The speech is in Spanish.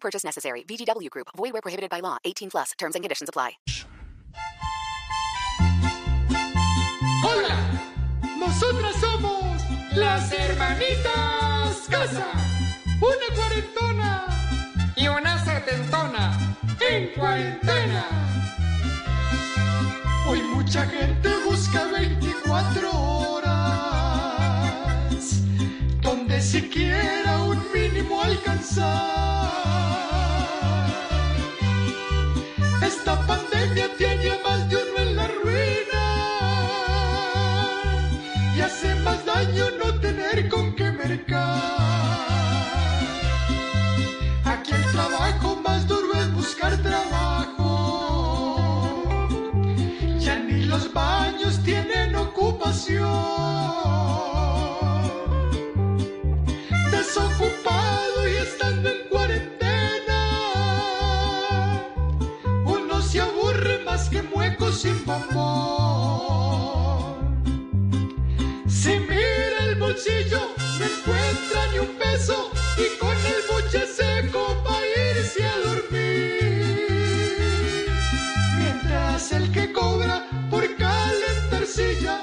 Purchase necessary. VGW Group. Void where prohibited by law. 18 plus. Terms and conditions apply. Hola, nosotras somos las hermanitas Casa. Una cuarentona y una setentona en cuarentena. Hoy mucha gente busca 24 horas donde siquiera Esta pandemia tiene más de uno en la ruina y hace más daño no tener con qué mercar. Aquí el trabajo más duro es buscar trabajo. Ya ni los baños tienen sin bombón. Si mira el bolsillo, no encuentra ni un peso y con el buche seco va a irse a dormir. Mientras el que cobra por calentar silla